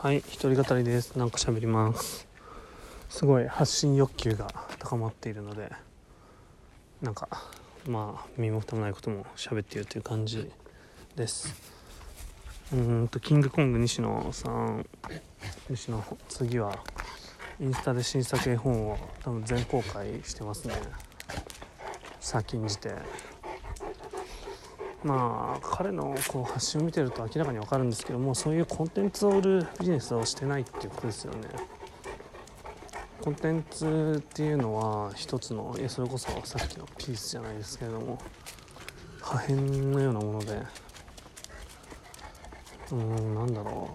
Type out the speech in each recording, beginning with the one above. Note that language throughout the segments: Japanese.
はい一人語りです。なんか喋ります。すごい発信欲求が高まっているのでなんかまあ身も蓋もないことも喋っているという感じです。うんとキングコング西野さん。西野次はインスタで新作絵本を多分全公開してますね。先んじて。まあ彼のこう発信を見てると明らかに分かるんですけどもそういうコンテンツを売るビジネスをしてないっていうことですよね。コンテンツっていうのは一つのいやそれこそさっきのピースじゃないですけれども破片のようなものでうーんなんだろ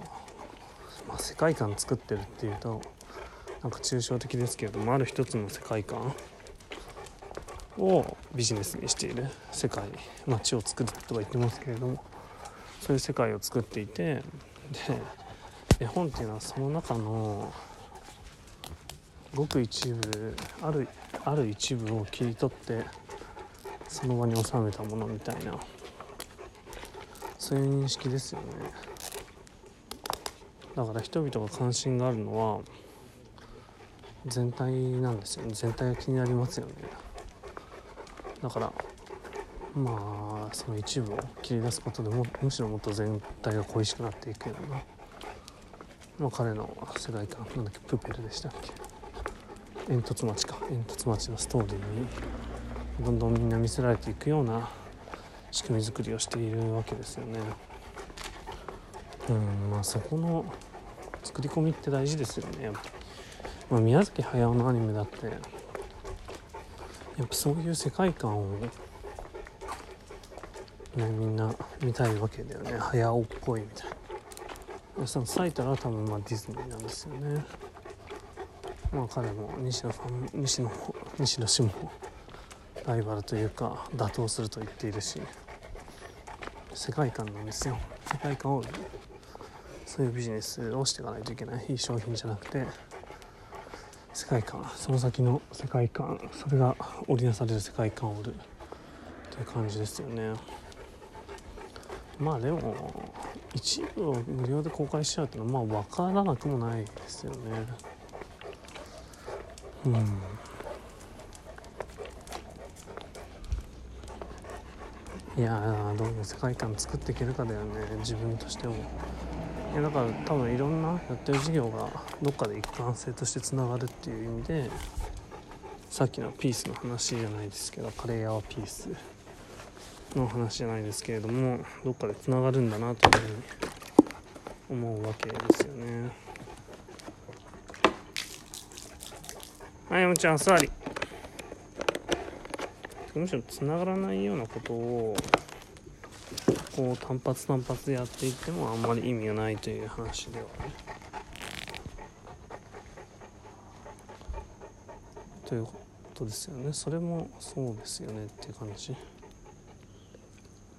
う、まあ、世界観作ってるっていうとなんか抽象的ですけれどもある一つの世界観。をビジネスにしている世界街を作るとは言ってますけれどもそういう世界を作っていてで絵本っていうのはその中のごく一部あるある一部を切り取ってその場に収めたものみたいなそういう認識ですよね。だから人々が関心があるのは全体なんですよね。全体が気になりますよね。だからまあその一部を切り出すことでもむしろもっと全体が恋しくなっていくような、まあ、彼の世界観なんだっけプペルでしたっけ。煙突町か。煙突町のストーリーにどんどんみんな見せられていくような仕組み作りをしているわけですよね。うんまあそこの作り込みって大事ですよね。まあ、宮崎駿のアニメだってやっぱそういう世界観を、ね、みんな見たいわけだよね。駿っぽいみたいな。その最たら多分まあディズニーなんですよね。まあ彼も西野さん西野西野氏もライバルというか打倒すると言っているし世界観なんですよ。世界観をそういうビジネスをしていかないといけない。いい商品じゃなくて世界観。その先の世界観。それが織りなされる世界観を売る。という感じですよね。まあでも一部を無料で公開しちゃうっていうのはまあ分からなくもないですよね。うん。いやどういう世界観作っていけるかだよね。自分としても。いやだから多分いろんなやってる事業がどっかで一貫性としてつながるっていう意味でさっきのピースの話じゃないですけどカレー屋はピースの話じゃないですけれどもどっかでつながるんだなというふうに思うわけですよね。はいおちゃんお座り。むしろつながらないようなことをこう単発単発でやっていってもあんまり意味がないという話ではね。ということですよね。それもそうですよねっていう感じ。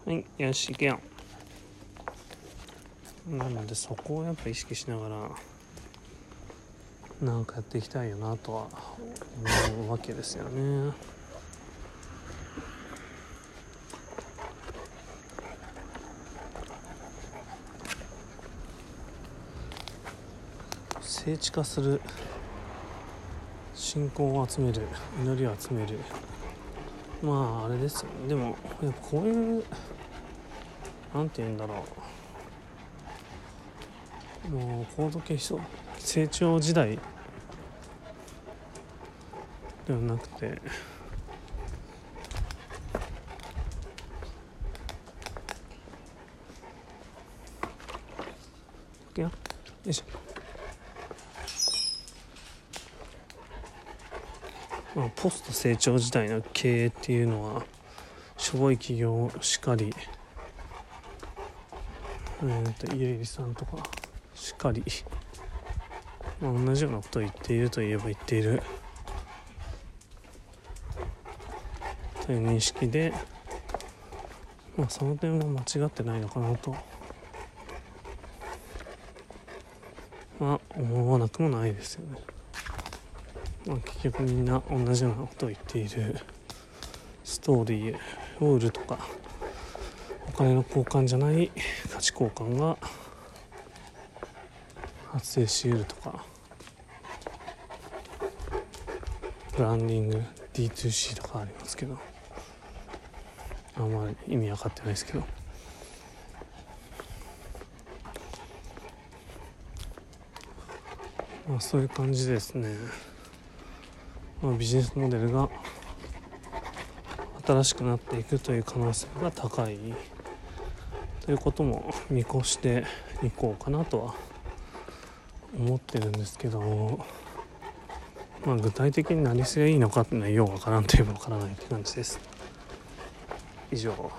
はいよし行けよ。なのでそこをやっぱ意識しながらなんかやっていきたいよなとは思うわけですよね。聖地化する。信仰を集める。祈りを集める。まああれですよね。でもやっぱこういうなんて言うんだろう。もう高度系成長時代ではなくて。よいしょ。まあ、ポスト成長時代の経営っていうのはしょぼい企業しかりえー、と家入さんとかしかり、まあ、同じようなことを言っているといえば言っているという認識で、まあ、その点は間違ってないのかなとまあ思わなくもないですよね。まあ、結局みんな同じようなことを言っている。ストーリーを売るとかお金の交換じゃない価値交換が発生しうるとか。ブランディング D2C とかありますけど。あんまり意味分かってないですけど。まあそういう感じですね、まあ、ビジネスモデルが新しくなっていくという可能性が高い。ということも見越していこうかなとは思ってるんですけど、まあ、具体的に何すりゃいいのかっていうのはようわからんといえばわからないって感じです。以上。